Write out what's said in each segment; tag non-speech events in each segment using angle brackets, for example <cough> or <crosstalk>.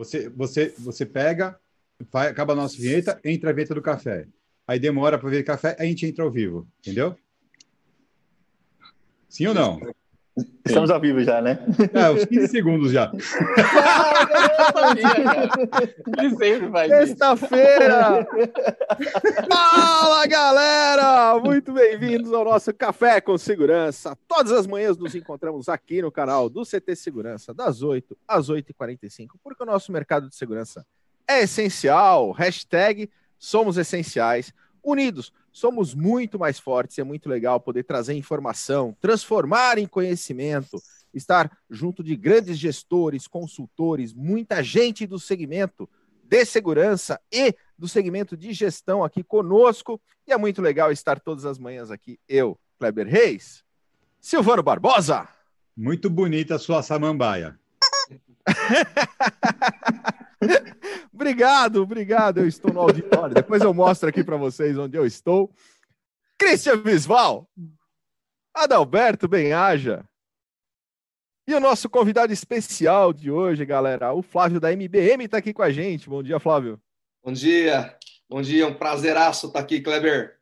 Você, você, você pega, vai, acaba a nossa vinheta, entra a vinheta do café. Aí demora para ver café, a gente entra ao vivo, entendeu? Sim ou não? Estamos ao vivo já, né? É, uns 15 segundos já. Sexta-feira! Fala, galera! Muito bem-vindos ao nosso Café com Segurança. Todas as manhãs nos encontramos aqui no canal do CT Segurança, das 8 às 8h45, porque o nosso mercado de segurança é essencial. Hashtag somos essenciais. Unidos, somos muito mais fortes. É muito legal poder trazer informação, transformar em conhecimento, estar junto de grandes gestores, consultores, muita gente do segmento de segurança e do segmento de gestão aqui conosco. E é muito legal estar todas as manhãs aqui, eu, Kleber Reis, Silvano Barbosa. Muito bonita a sua samambaia. <laughs> <laughs> obrigado, obrigado. Eu estou no auditório. Depois eu mostro aqui para vocês onde eu estou. Christian Visval, Adalberto Benhaja. E o nosso convidado especial de hoje, galera, o Flávio da MBM está aqui com a gente. Bom dia, Flávio. Bom dia, bom dia, um prazeraço estar aqui, Kleber.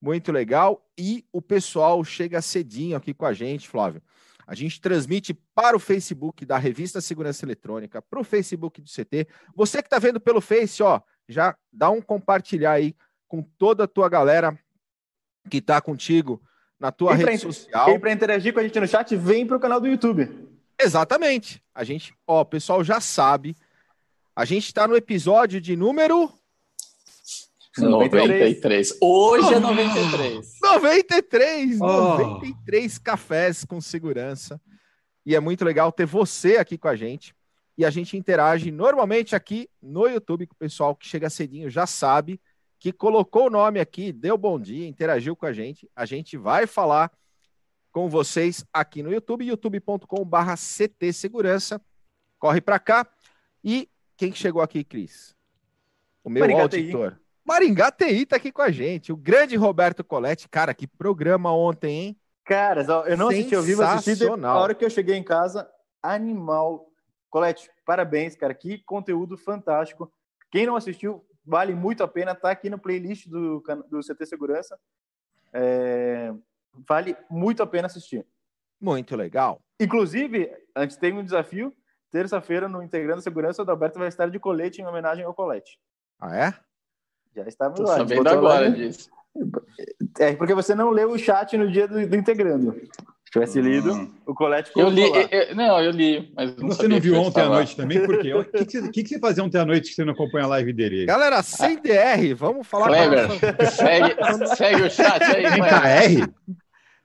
Muito legal. E o pessoal chega cedinho aqui com a gente, Flávio. A gente transmite para o Facebook da Revista Segurança Eletrônica, para o Facebook do CT. Você que está vendo pelo Face, ó, já dá um compartilhar aí com toda a tua galera que está contigo na tua rede social. Quem para interagir com a gente no chat, vem para o canal do YouTube. Exatamente. A gente, ó, o pessoal já sabe. A gente está no episódio de número 93. Hoje é 93. 93, Oh. 93 cafés com segurança. E é muito legal ter você aqui com a gente. E a gente interage normalmente aqui no YouTube com o pessoal que chega cedinho já sabe que colocou o nome aqui, deu bom dia, interagiu com a gente. A gente vai falar com vocês aqui no YouTube, youtube.com/barra CT Segurança. Corre para cá. E quem que chegou aqui, Cris? O meu TI. auditor. Maringá TI tá aqui com a gente. O grande Roberto Coletti. Cara, que programa ontem, hein? Caras, eu não assisti ao vivo, assisti a hora que eu cheguei em casa, animal. Colete, parabéns, cara, que conteúdo fantástico. Quem não assistiu, vale muito a pena, tá aqui no playlist do, do CT Segurança. É, vale muito a pena assistir. Muito legal. Inclusive, antes tem um desafio, terça-feira no Integrando Segurança, o Adalberto vai estar de colete em homenagem ao Colete. Ah, é? Já está Tô lá, sabendo botou lá, agora né? disso. É porque você não leu o chat no dia do, do Integrando. Se tivesse lido, Hum. o Colete Eu li, eu- eu- não, eu li, mas não Você não viu ontem à noite também? Por quê? O que, que, você, que que você fazia ontem à noite que você não acompanha a live dele? Galera, sem DR, vamos falar com a Kleber, nossa segue, segue o chat aí, Tem Kleber. KR?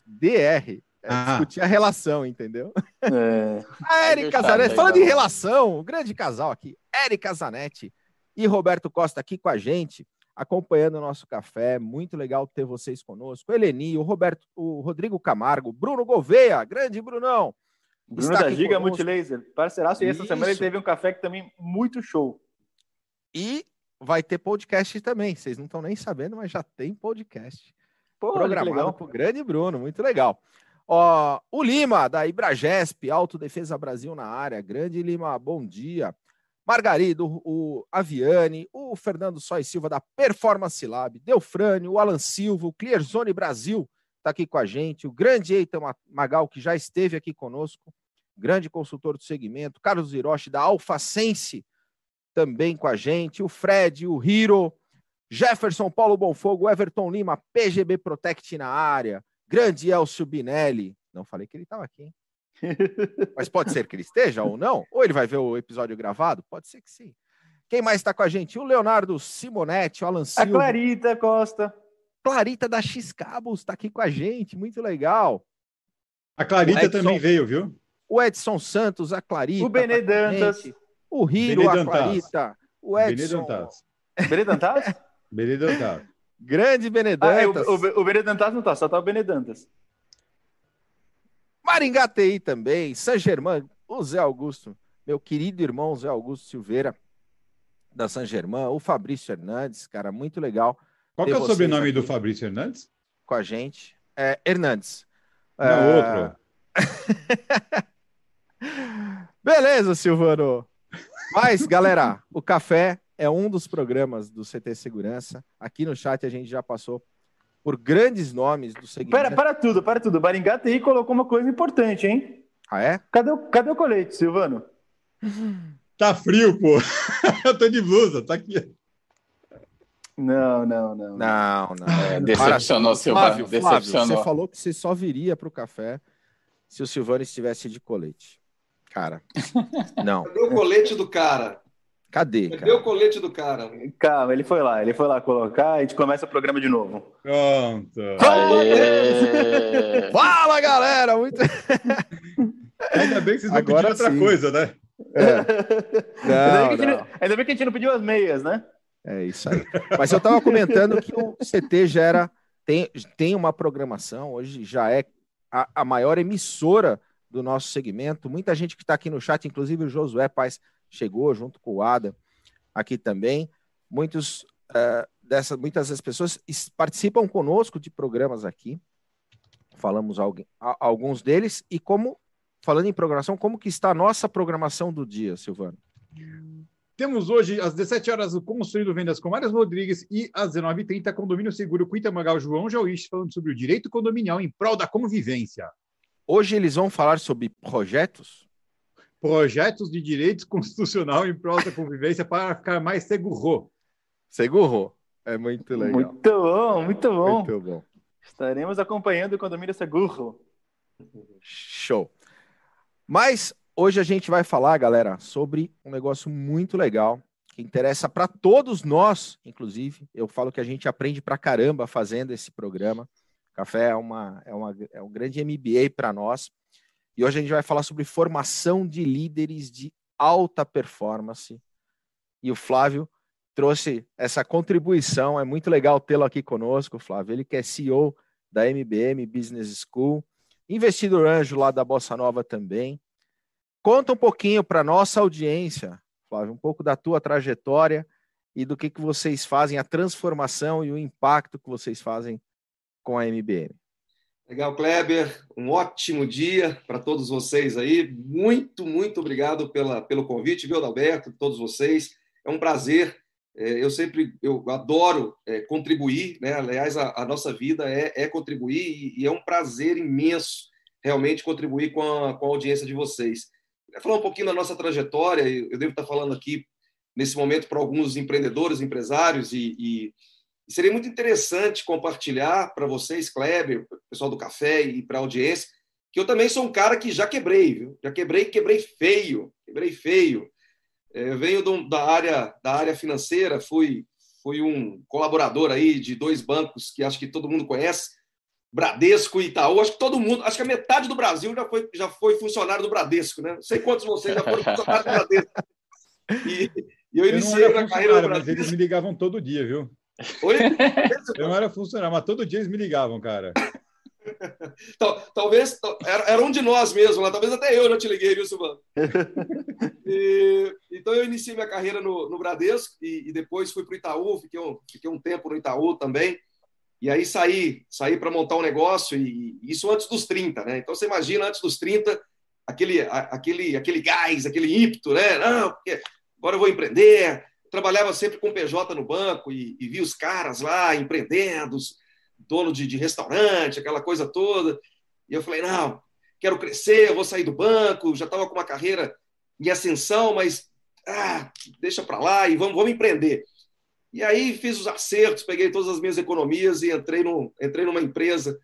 DR. É Ah. discutir a relação, entendeu? É, A o Zanetti, falando de relação, o grande casal aqui, Érica Zanetti e Roberto Costa aqui com a gente, acompanhando o nosso café. Muito legal ter vocês conosco. Eleni, o Roberto, o Rodrigo Camargo, Bruno Gouveia, grande Brunão. Bruno da Giga conosco. Multilaser, parceiraço. E essa Isso. semana ele teve um café que também muito show. E vai ter podcast também. Vocês não estão nem sabendo, mas já tem podcast. Pô, programado pro grande Bruno, muito legal. Ó, o Lima, da Ibragesp, Autodefesa Brasil na área. Grande Lima, bom dia. Margarido, o, Aviane, o Fernando Sois Silva, da Performance Lab, Delfrânio, o Alan Silva, o Clearzone Brasil, está aqui com a gente. O grande Eitan Ma- Magal, que já esteve aqui conosco, grande consultor do segmento. Carlos Hiroshi, da Alfacense, também com a gente. O Fred, o Hiro, Jefferson Paulo Bonfogo, Everton Lima, PGB Protect na área, grande Elcio Binelli. Não falei que ele estava aqui, hein? Mas pode ser que ele esteja ou não. Ou ele vai ver o episódio gravado? Pode ser que sim. Quem mais está com a gente? O Leonardo Simonetti, o Alan A Silva. Clarita Costa. Clarita da X Cabos está aqui com a gente. Muito legal. A Clarita Edson. também veio, viu? O Edson Santos, a Clarita. O tá com a Dantas. gente. O Benê a. Clarita. O Edson. Dantas. Benê Dantas? <laughs> Benê Dantas. Grande ah, é, Benedantas. o, o, o Benê Dantas não tá, só tá o Benê Dantas. Maringá TI também, San Germán, o Zé Augusto, meu querido irmão Zé Augusto Silveira, da San Germán, o Fabrício Hernandes, cara, muito legal Qual que é o sobrenome do Fabrício Hernandes? com a gente. É, Hernandes. Não, É, outro. <laughs> Beleza, Silvano. Mas, galera, o café é um dos programas do CT Segurança. Aqui no chat a gente já passou por grandes nomes do segmento. Para, para tudo, para tudo. Baringá TI colocou uma coisa importante, hein? Ah, é? Cadê o, cadê o colete, Silvano? <laughs> Tá frio, pô. <laughs> Eu tô de blusa, tá aqui. Não, não, não. Não, não. É, decepcionou, Silvano. Flávio, Flávio, Decepcionou. você falou que você só viria para o café se o Silvano estivesse de colete. Cara, <laughs> não. Cadê o colete do cara? Cadê, Cadê cara? o colete do cara? Calma, ele foi lá, ele foi lá colocar e a gente começa o programa de novo. Pronto. Aê! Fala, galera! Muito... Ainda bem que vocês não Agora pediram outra coisa, né? ainda, Não, bem a gente, não. não- ainda bem que a gente não pediu as meias, né? É isso aí. Mas eu estava comentando que o CT gera, tem, tem uma programação, hoje já é a, a maior emissora do nosso segmento. Muita gente que está aqui no chat, inclusive o Josué Paz chegou junto com o Ada aqui também. Muitos, eh, dessas, muitas das pessoas es- participam conosco de programas aqui. Falamos alguém, a- alguns deles. E como, falando em programação, como que está a nossa programação do dia, Silvano? Temos hoje, às 17 horas, o Construindo Vendas com Mário Rodrigues e às 19h30, Condomínio Seguro Quinta Magal João Jauís, falando sobre o direito condominial em prol da convivência. Hoje eles vão falar sobre projetos. Projetos de direito <laughs> constitucional em prol da convivência para ficar mais seguro. Seguro. É muito legal. Muito bom, muito bom. Muito bom. Estaremos acompanhando o condomínio seguro. Show. Mas hoje a gente vai falar, galera, sobre um negócio muito legal que interessa para todos nós, inclusive. Eu falo que a gente aprende pra caramba fazendo esse programa. Café é, uma, é, uma, é um grande MBA para nós. E hoje a gente vai falar sobre formação de líderes de alta performance. E o Flávio trouxe essa contribuição. É muito legal tê-lo aqui conosco, Flávio. Ele que é CEO da MBM Business School, investidor anjo lá da Bossa Nova também. Conta um pouquinho para nossa audiência, Flávio, um pouco da tua trajetória e do que, que vocês fazem, a transformação e o impacto que vocês fazem com a MBM. Legal, Kleber. Um ótimo dia para todos vocês aí. Muito, muito obrigado pela, pelo convite, viu, Adalberto, todos vocês. É um prazer. É, eu sempre eu adoro é, contribuir, né? Aliás, a, a nossa vida é, é contribuir e, e é um prazer imenso realmente contribuir com a, com a audiência de vocês. Falar um pouquinho da nossa trajetória. Eu devo estar falando aqui nesse momento para alguns empreendedores, empresários e, e e seria muito interessante compartilhar para vocês, Kleber, pessoal do café e para a audiência, que eu também sou um cara que já quebrei, viu? Já quebrei, quebrei feio, quebrei feio. É, Eu venho do- da área da área financeira, fui fui um colaborador aí de dois bancos que acho que todo mundo conhece, Bradesco e Itaú. Acho que todo mundo, acho que a metade do Brasil já foi já foi funcionário do Bradesco, né? Não sei quantos de vocês já foram funcionários do Bradesco. <laughs> E, e eu Eu iniciei minha carreira no funcionário, mas Bradesco. eles me ligavam todo dia, viu? Oi? <laughs> Eu não era funcionário, mas todo dia eles me ligavam, cara. Tal- talvez tal- era, era um de nós mesmo, lá. talvez até eu já te liguei, viu, Silvano? <laughs> E- então eu iniciei minha carreira no, no Bradesco e, e depois fui para o Itaú, fiquei um, fiquei um tempo no Itaú também. E aí saí, saí para montar um negócio, e, e isso antes dos 30, né? Então você imagina, antes dos 30, aquele, a- aquele, aquele gás, aquele ímpeto, né? Não, porque agora eu vou empreender. Trabalhava sempre com PJ no banco e, e vi os caras lá empreendendo, dono de, de restaurante, aquela coisa toda. E eu falei, não, quero crescer, vou sair do banco, já estava com uma carreira em ascensão, mas ah, deixa para lá e vamos, vamos empreender. E aí fiz os acertos, peguei todas as minhas economias e entrei, no, entrei numa empresa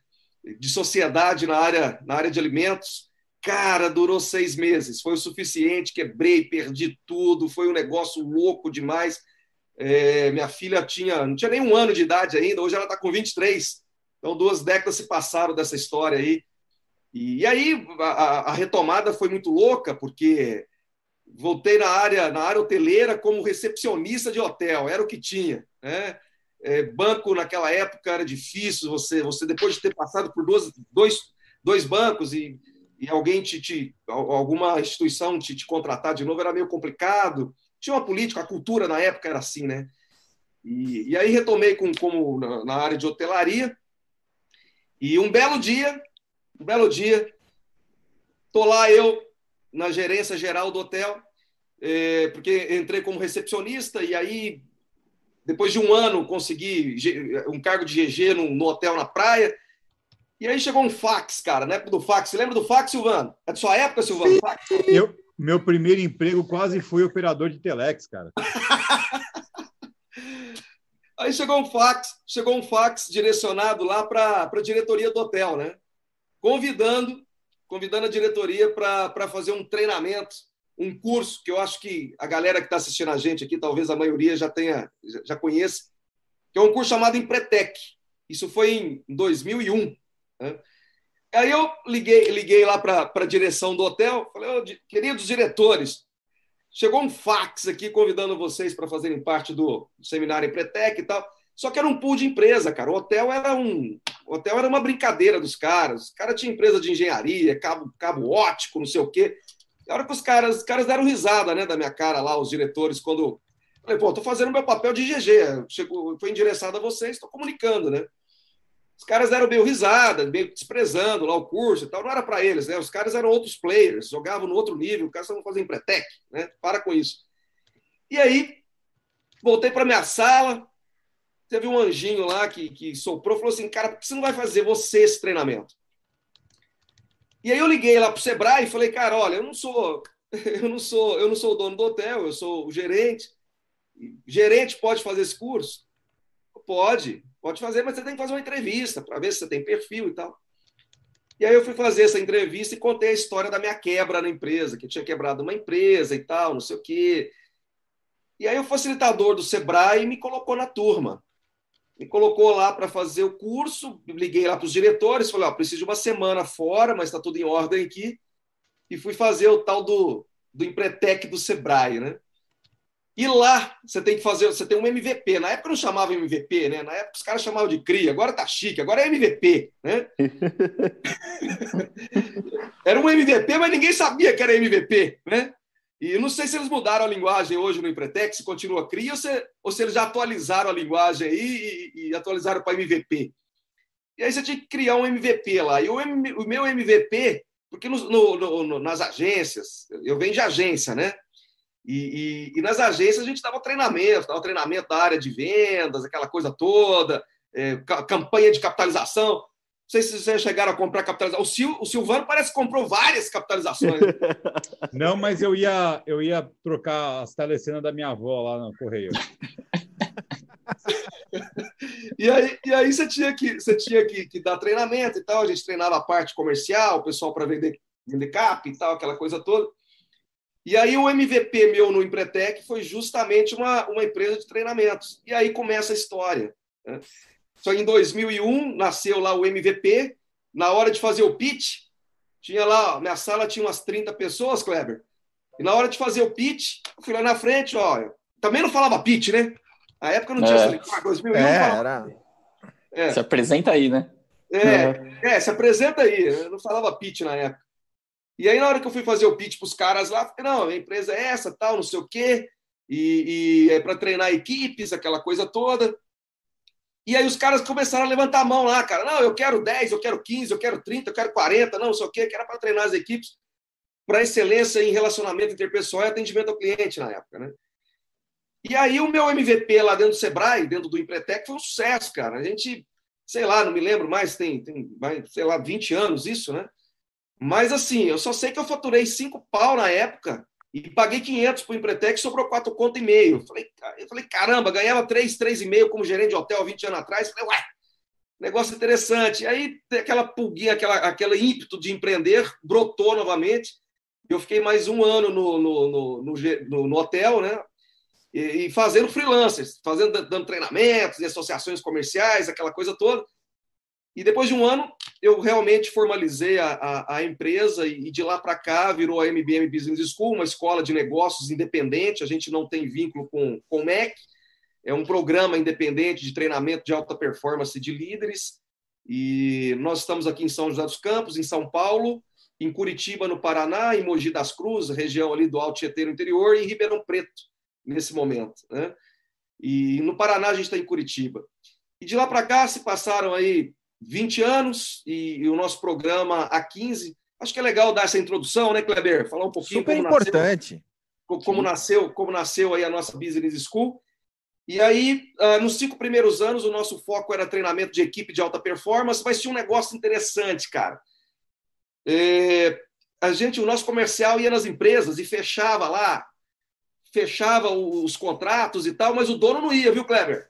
de sociedade na área, na área de alimentos. Cara, durou seis meses, foi o suficiente, quebrei, perdi tudo, foi um negócio louco demais. É, minha filha tinha, não tinha nem um ano de idade ainda, hoje ela está com 23. Então, duas décadas se passaram dessa história aí. E, e aí a, a- retomada foi muito louca, porque voltei na área, na área hoteleira como recepcionista de hotel, era o que tinha. Né? É, banco naquela época era difícil, você, você depois de ter passado por dois, dois, dois bancos e, e alguém te, te alguma instituição te, te contratar de novo era meio complicado. Tinha uma política, a cultura na época era assim, né? E, e aí retomei com, como na, na área de hotelaria. E um belo dia, um belo dia, tô lá eu na gerência geral do hotel é, porque entrei como recepcionista e aí, depois de um ano, consegui um cargo de GG no, no hotel na praia. E aí chegou um fax, cara, na época do fax. Você lembra do fax, Silvano? É de sua época, Silvano? Eu, meu primeiro emprego quase foi operador de telex, cara. <laughs> aí chegou um fax, chegou um fax direcionado lá para a diretoria do hotel, né? Convidando, convidando a diretoria para fazer um treinamento, um curso que eu acho que a galera que está assistindo a gente aqui, talvez a maioria já tenha, já, já conheça, que é um curso chamado Empretec. Isso foi em 2001. Né? Aí eu liguei, liguei lá para a direção do hotel, falei, oh, queridos diretores, chegou um fax aqui convidando vocês para fazerem parte do, do seminário Empretec e tal. Só que era um pool de empresa, cara. O hotel era um, hotel era uma brincadeira dos caras. O cara tinha empresa de engenharia, cabo, cabo ótico, não sei o quê. A hora que os caras, os caras deram risada, né, da minha cara lá, os diretores, quando falei, pô, tô fazendo meu papel de GG, chegou, foi endereçado a vocês, estou comunicando, né? Os caras deram meio risada, meio desprezando lá o curso e tal. Não era para eles, né? Os caras eram outros players, jogavam no outro nível, os caras estavam fazendo pretec, né? Para com isso. E aí, voltei para minha sala, teve um anjinho lá que, que soprou, falou assim, cara, por que você não vai fazer você esse treinamento? E aí eu liguei lá para o Sebrae e falei, cara, olha, eu não sou, <laughs> eu não sou, eu não sou o dono do hotel, eu sou o gerente. Gerente pode fazer esse curso? Pode. Pode fazer, mas você tem que fazer uma entrevista para ver se você tem perfil e tal. E aí eu fui fazer essa entrevista e contei a história da minha quebra na empresa, que tinha quebrado uma empresa e tal, não sei o quê. E aí o facilitador do Sebrae me colocou na turma. Me colocou lá para fazer o curso, liguei lá para os diretores, falei, ó, preciso de uma semana fora, mas está tudo em ordem aqui. E fui fazer o tal do, do Empretec do Sebrae, né? E lá você tem que fazer, você tem um MVP. Na época não chamava MVP, né? Na época os caras chamavam de CRI, agora tá chique, agora é MVP, né? <laughs> era um MVP, mas ninguém sabia que era MVP, né? E não sei se eles mudaram a linguagem hoje no Empretec, se continua CRI ou se, ou se eles já atualizaram a linguagem aí e, e atualizaram para MVP. E aí você tinha que criar um MVP lá. E o, M, o meu MVP, porque no, no, no, nas agências, eu venho de agência, né? E, e, e nas agências a gente dava treinamento, dava treinamento da área de vendas, aquela coisa toda, é, campanha de capitalização. Não sei se vocês chegaram a comprar capitalização. O, Sil, o Silvano parece que comprou várias capitalizações. <laughs> Não, mas eu ia, eu ia trocar as telecenas da minha avó lá no correio. <laughs> e, aí, e aí você tinha, que, você tinha que, que dar treinamento e tal. A gente treinava a parte comercial, o pessoal para vender, vender cap e tal, aquela coisa toda. E aí o MVP meu no Empretec foi justamente uma, uma empresa de treinamentos. E aí começa a história. Né? Só em 2001 nasceu lá o MVP. Na hora de fazer o pitch, tinha lá, minha sala tinha umas 30 pessoas, Kleber. E na hora de fazer o pitch, eu fui lá na frente, ó. Também não falava pitch, né? Na época não tinha é. essa 2001 é, era... É. Se apresenta aí, né? É, uhum. é, se apresenta aí. Eu não falava pitch na época. E aí, na hora que eu fui fazer o pitch para os caras lá, falei, não, a empresa é essa, tal, não sei o quê, e, e é para treinar equipes, aquela coisa toda. E aí os caras começaram a levantar a mão lá, cara. Não, eu quero 10, eu quero 15, eu quero 30, eu quero 40, não, não sei o quê, que era para treinar as equipes para excelência em relacionamento interpessoal e atendimento ao cliente na época, né? E aí o meu MVP lá dentro do Sebrae, dentro do Empretec, foi um sucesso, cara. A gente, sei lá, não me lembro mais, tem, tem sei lá, 20 anos isso, né? Mas assim, eu só sei que eu faturei cinco pau na época e paguei 500 para o Empretec, sobrou quatro conto e meio. Eu falei, caramba, ganhava três, três e meio como gerente de hotel 20 anos atrás. Falei, ué, negócio interessante. Aí aquela pulguinha, aquela, aquele ímpeto de empreender brotou novamente. Eu fiquei mais um ano no, no, no, no, no hotel, né? E, e, fazendo freelancers, fazendo, dando treinamentos em associações comerciais, aquela coisa toda. E depois de um ano, eu realmente formalizei a, a, a empresa e de lá para cá virou a MBM Business School, uma escola de negócios independente. A gente não tem vínculo com, com o MEC, é um programa independente de treinamento de alta performance de líderes. E nós estamos aqui em São José dos Campos, em São Paulo, em Curitiba, no Paraná, em Mogi das Cruzes, região ali do Alto Tietê no interior, e em Ribeirão Preto, nesse momento. Né? E no Paraná a gente está em Curitiba. E de lá para cá se passaram aí 20 anos e, e, o nosso programa há 15. Acho que é legal dar essa introdução, né, Kleber? Falar um pouquinho. Super importante. como nasceu, como nasceu aí a nossa Business School. E aí, uh, nos cinco primeiros anos, o nosso foco era treinamento de equipe de alta performance, mas tinha um negócio interessante, cara. É, a gente, o nosso comercial ia nas empresas e fechava lá, fechava os contratos e tal, mas o dono não ia, viu, Kleber?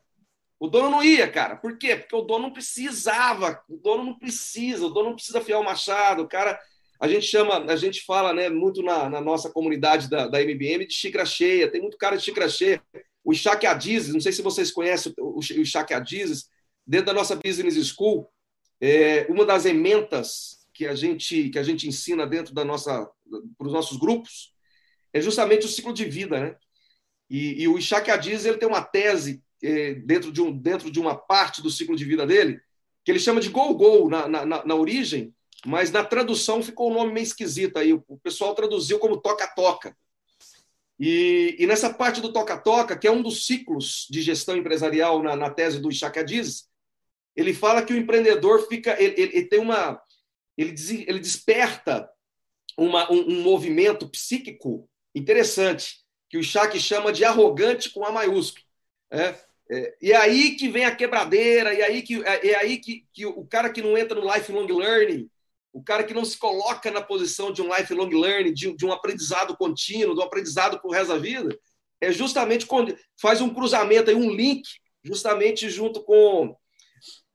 O dono não ia, cara. Por quê? Porque o dono não precisava. O dono não precisa. O dono não precisa fiar o machado. O cara, a gente chama, a gente fala, né, muito na, na nossa comunidade da, da MBM de xícara cheia. Tem muito cara de xícara cheia o Ishaq Adizes, não sei se vocês conhecem o Ishaq Adizes, dentro da nossa Business School, é, uma das ementas que a gente que a gente ensina dentro da nossa para os nossos grupos é justamente o ciclo de vida, né? E, e o Ishaq Adizes ele tem uma tese dentro de um dentro de uma parte do ciclo de vida dele que ele chama de go go na, na, na origem, mas na tradução ficou um nome meio esquisito aí. O pessoal traduziu como toca toca. E, e, nessa parte do toca-toca, que é um dos ciclos de gestão empresarial na, na tese do Ishaq Adiz, ele fala que o empreendedor fica, ele, ele, ele tem uma, ele, ele desperta uma, um, um, movimento psíquico interessante que o Ishaq chama de arrogante com a maiúsculo. É, é, e aí que vem a quebradeira, e aí que é, aí que, que o cara que não entra no lifelong learning o cara que não se coloca na posição de um lifelong learning, de, de um aprendizado contínuo, de um aprendizado para o resto da vida, é justamente quando faz um cruzamento aí, um link, justamente junto com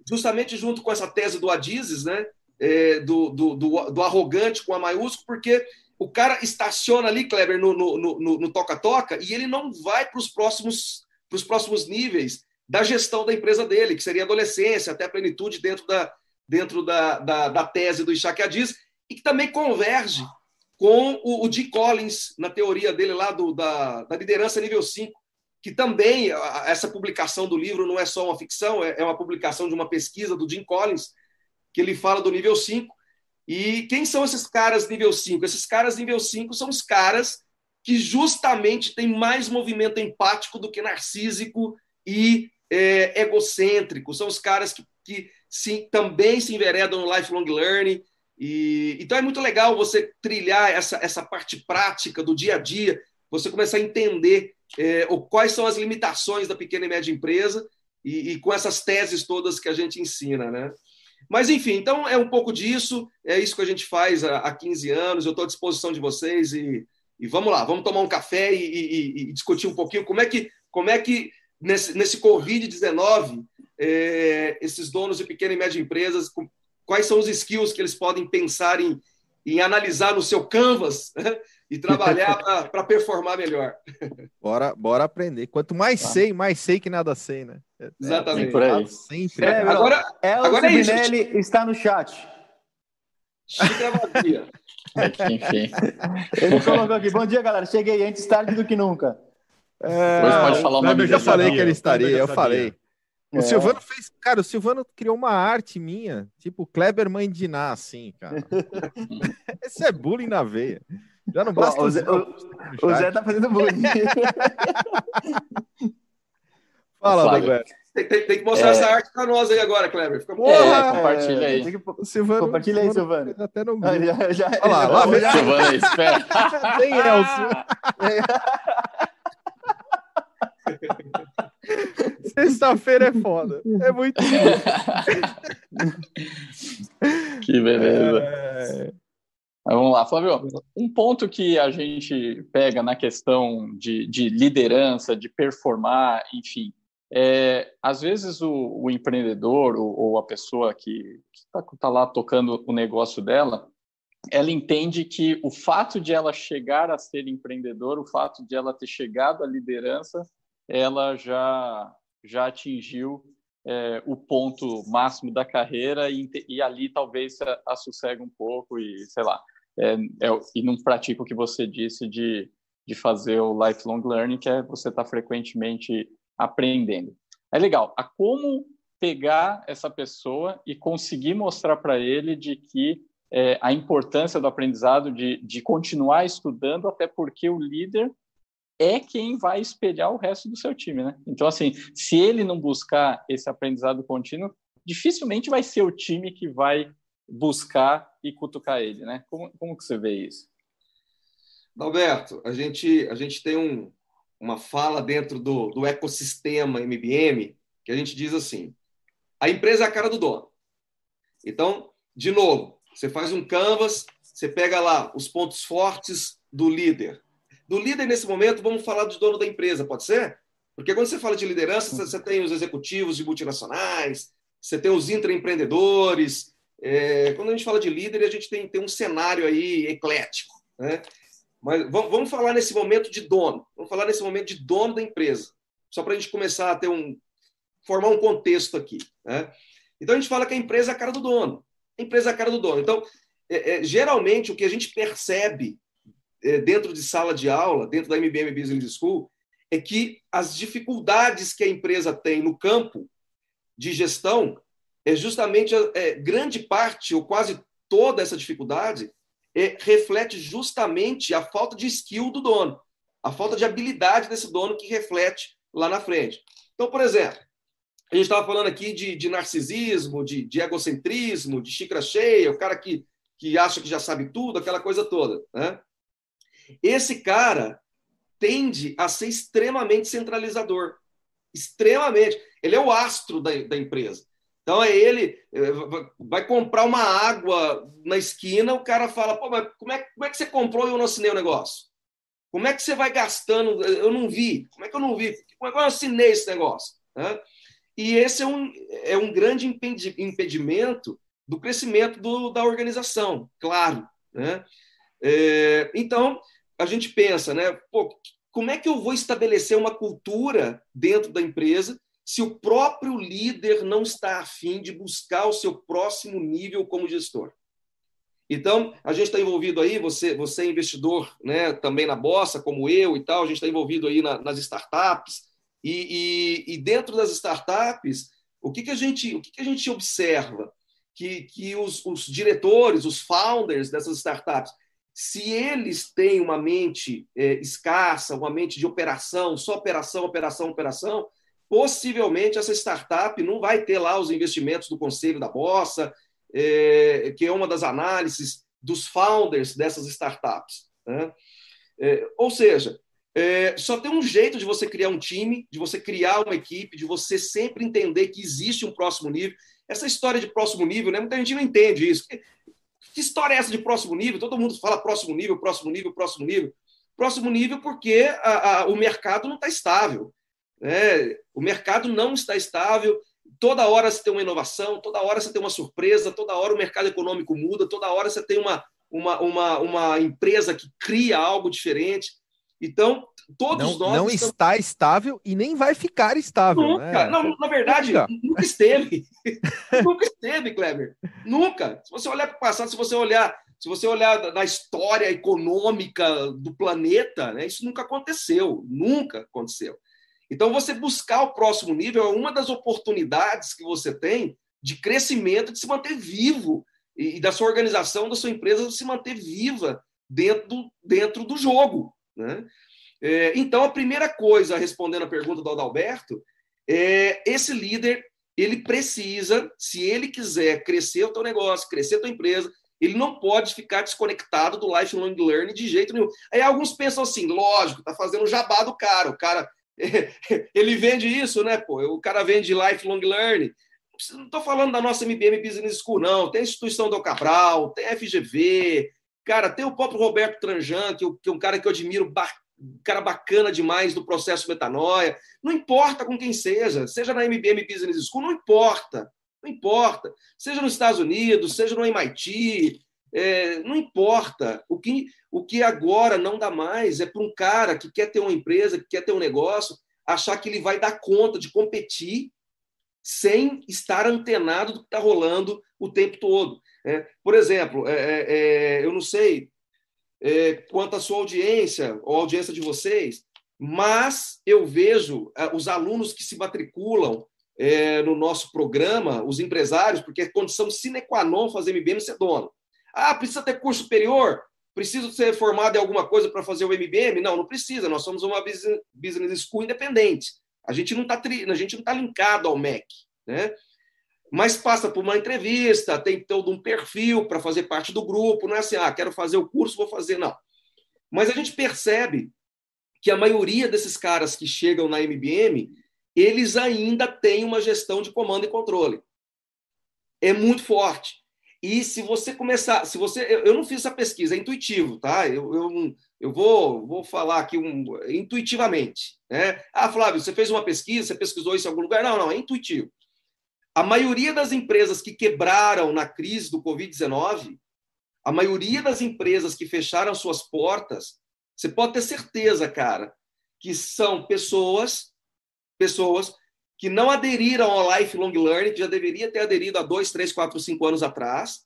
justamente junto com essa tese do Adizes, né? É, do, do, do, do, arrogante com a maiúsculo, porque o cara estaciona ali, Kleber, no toca-toca, e ele não vai para os próximos, próximos níveis da gestão da empresa dele, que seria adolescência, até a plenitude dentro da, dentro da, da, da tese do Ishaq Adiz, e que também converge com o, o Collins, na teoria dele lá do, da, da liderança nível 5, que também, essa publicação do livro não é só uma ficção, é, é uma publicação de uma pesquisa do Jim Collins, que ele fala do nível 5. E quem são esses caras nível 5? Esses caras nível 5 são os caras que justamente têm mais movimento empático do que narcísico e é, egocêntrico. São os caras que, que também se enveredam no lifelong learning. E, então é muito legal você trilhar essa, essa parte prática do dia a dia, você começar a entender é, o, quais são as limitações da pequena e média empresa e, e, com essas teses todas que a gente ensina, né? Mas, enfim, então é um pouco disso, é isso que a gente faz há, há 15 anos, eu estou à disposição de vocês e, e, vamos lá, vamos tomar um café e, e, discutir um pouquinho como é que, como é que nesse, nesse Covid-19 é, esses donos de pequena e média empresas, quais são os skills que eles podem pensar em, em analisar no seu canvas né? e trabalhar para <laughs> performar melhor. Bora, bora aprender. Quanto mais tá. sei, mais sei que nada sei, né? É, Exatamente. É, por aí. Sempre. É, agora, agora é isso. está no chat. Xícara vazia. Enfim. Ele colocou aqui, bom dia, galera. Cheguei antes tarde do que nunca. É, pode falar o nome Eu já falei que ele estaria, eu falei. O é. Silvano fez. Cara, o Silvano criou uma arte minha, tipo Kleber Mãe de Ná, assim, cara. <laughs> Esse é bullying na veia. Já não basta. o, Zé, o, o Zé tá fazendo bullying. <laughs> Fala, Roberto. Tem, tem, tem, que mostrar é... essa arte para nós aí agora, Kleber. Fica muito é, compartilha aí. Que... Silvano, compartilha aí, Silvano. Até no ah, já, já, Olha lá, lá vem. Silvano aí, espera. <laughs> Tem Elcio. <laughs> Sexta-feira é foda. É muito <laughs> Que beleza. É... vamos lá, Flávio. Um ponto que a gente pega na questão de, de liderança, de performar, enfim, é, às vezes o, o empreendedor ou, ou, a pessoa que está tá lá tocando o negócio dela, ela entende que o fato de ela chegar a ser empreendedor, o fato de ela ter chegado à liderança, ela já já atingiu é, o ponto máximo da carreira e, e ali talvez a, a sossegue um pouco e sei lá é, é, e não pratica o que você disse de, de fazer o lifelong learning que é você estar tá frequentemente aprendendo é legal a como pegar essa pessoa e conseguir mostrar para ele de que é, a importância do aprendizado de, de continuar estudando até porque o líder é quem vai espelhar o resto do seu time, né? Então, assim, se ele não buscar esse aprendizado contínuo, dificilmente vai ser o time que vai buscar e cutucar ele, né? Como, como que você vê isso? Alberto, a gente, a gente tem um, uma fala dentro do, do ecossistema MBM que a gente diz assim: a empresa é a cara do dono. Então, de novo, você faz um canvas, você pega lá os pontos fortes do líder. Do líder, nesse momento, vamos falar do dono da empresa, pode ser? Porque quando você fala de liderança, você tem os executivos de multinacionais, você tem os intraempreendedores. É, quando a gente fala de líder, a gente tem, tem um cenário aí eclético. Né? Mas vamos falar nesse momento de dono. Vamos falar nesse momento de dono da empresa. Só para a gente começar a ter um. formar um contexto aqui. Né? Então a gente fala que a empresa é a cara do dono. A empresa é a cara do dono. Então, é, é, geralmente, o que a gente percebe é, dentro de sala de aula, dentro da MBM Business School, é que as dificuldades que a empresa tem no campo de gestão é justamente é, grande parte ou quase toda essa dificuldade é, reflete justamente a falta de skill do dono, a falta de habilidade desse dono que reflete lá na frente. Então, por exemplo, a gente estava falando aqui de, de narcisismo, de, de, egocentrismo, de xícara cheia, o cara que, que acha que já sabe tudo, aquela coisa toda. Né? Esse cara, tende a ser extremamente centralizador. Extremamente. Ele é o astro da, da empresa. Então é ele, é, vai comprar uma água na esquina, o cara fala, pô, mas como é, como é que você comprou e eu não assinei o negócio? Como é que você vai gastando? Eu não vi. Como é que eu não vi? Como é que eu assinei esse negócio? E esse é um, é um grande impedimento do crescimento do, da organização, claro. Né? É, então, a gente pensa, né? Pô, como é que eu vou estabelecer uma cultura dentro da empresa se o próprio líder não está afim de buscar o seu próximo nível como gestor? Então, a gente está envolvido aí, você, você é investidor né, também na Bossa, como eu e tal, a gente está envolvido aí na, nas startups, e, e, e, dentro das startups, o que, que, a, gente, o que, que a gente observa? Que, que os, os diretores, os founders dessas startups, se eles têm uma mente é, escassa, uma mente de operação, só operação, operação, operação, possivelmente essa startup não vai ter lá os investimentos do conselho da Bossa, é, que é uma das análises dos founders dessas startups. Né? É, ou seja, é, só tem um jeito de você criar um time, de você criar uma equipe, de você sempre entender que existe um próximo nível. Essa história de próximo nível, né? muita gente não entende isso. Que história é essa de próximo nível? Todo mundo fala próximo nível, próximo nível, próximo nível. Próximo nível porque a, a, o mercado não está estável. Né? O mercado não está estável. Toda hora você tem uma inovação, toda hora você tem uma surpresa, toda hora o mercado econômico muda, toda hora você tem uma, uma, uma, uma empresa que cria algo diferente. Então, todos não, nós. Não estamos... está estável e nem vai ficar estável. Nunca. Né? Não, na verdade, nunca, nunca esteve. <laughs> nunca esteve, Kleber. Nunca. Se você olhar para o passado, se você olhar, se você olhar na história econômica do planeta, né, isso nunca aconteceu. Nunca aconteceu. Então, você buscar o próximo nível é uma das oportunidades que você tem de crescimento, de se manter vivo e, da sua organização, da sua empresa se manter viva dentro do, dentro do jogo. Né? É, então, a primeira coisa, respondendo a pergunta do Adalberto, é esse líder, ele precisa, se ele quiser crescer o teu negócio, crescer a tua empresa, ele não pode ficar desconectado do lifelong learning de jeito nenhum. Aí alguns pensam assim, lógico, tá fazendo jabá do cara, o cara <laughs> ele vende isso, né, pô? O cara vende lifelong learning. Não estou falando da nossa MBM Business School, não. Tem a instituição do Cabral, tem a FGV, cara, tem o próprio Roberto Tranjan, que, é um cara que eu admiro um cara bacana demais do processo metanoia. Não importa com quem seja, seja na MBM Business School, não importa. Não importa. Seja nos Estados Unidos, seja no MIT, é, não importa. O que, o que agora não dá mais é para um cara que quer ter uma empresa, que quer ter um negócio, achar que ele vai dar conta de competir sem estar antenado do que está rolando o tempo todo. É, por exemplo, é, é, é eu não sei é, quanto à sua audiência, ou audiência de vocês, mas eu vejo é, os alunos que se matriculam no nosso programa, os empresários, porque é condição sine qua non fazer MBM ser dono. Ah, precisa ter curso superior? Preciso ser formado em alguma coisa para fazer o MBM? Não, não precisa. Nós somos uma business school independente. A gente não está a gente não tá linkado ao MEC, né? mas passa por uma entrevista, tem todo um perfil para fazer parte do grupo, não é assim, ah, quero fazer o curso, vou fazer, não. Mas a gente percebe que a maioria desses caras que chegam na MBM, eles ainda têm uma gestão de comando e controle. É muito forte. E se você começar, se você, eu não fiz essa pesquisa, é intuitivo, tá? Eu, eu, eu vou, vou falar aqui um, intuitivamente. Né? Ah, Flávio, você fez uma pesquisa, você pesquisou isso em algum lugar? Não, não, é intuitivo. A maioria das empresas que quebraram na crise do Covid-19, a maioria das empresas que fecharam suas portas, você pode ter certeza, cara, que são pessoas, pessoas que não aderiram ao lifelong learning, que já deveria ter aderido há dois, três, quatro, cinco anos atrás,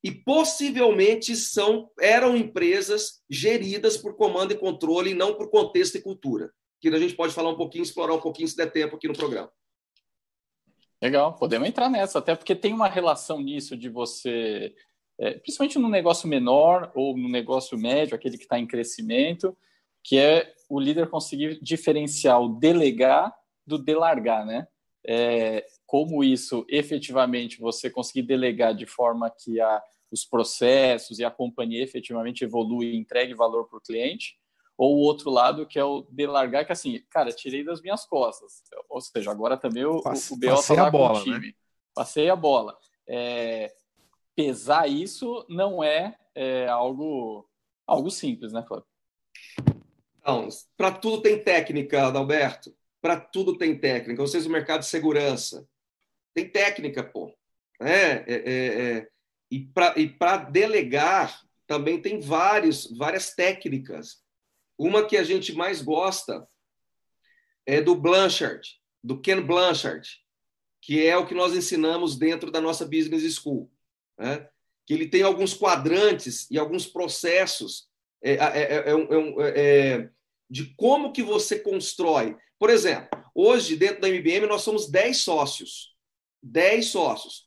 e possivelmente são eram empresas geridas por comando e controle e não por contexto e cultura. Que a gente pode falar um pouquinho, explorar um pouquinho se der tempo aqui no programa. Legal, podemos entrar nessa, até porque tem uma relação nisso de você, é, principalmente no negócio menor ou no negócio médio, aquele que está em crescimento, que é o líder conseguir diferenciar o delegar do delargar, né? É, como isso efetivamente você conseguir delegar de forma que a, os processos e a companhia efetivamente evolui e entregue valor para o cliente, ou o outro lado que é o delargar, que assim, cara, tirei das minhas costas. Ou seja, agora também o, Passe, o BO está lá bola, com o time. Né? Passei a bola. É, pesar isso não é, é, algo, algo simples, né, Flávio? Não, para tudo tem técnica, Adalberto para tudo tem técnica. Vocês, o mercado de segurança, tem técnica, pô. É, é, é, é. e para delegar, também tem vários, várias técnicas. Uma que a gente mais gosta é do Blanchard, do Ken Blanchard, que é o que nós ensinamos dentro da nossa Business School. Né? Que ele tem alguns quadrantes e alguns processos é, é, é, de como que você constrói. Por exemplo, hoje, dentro da MBM, nós somos 10 sócios. 10 sócios.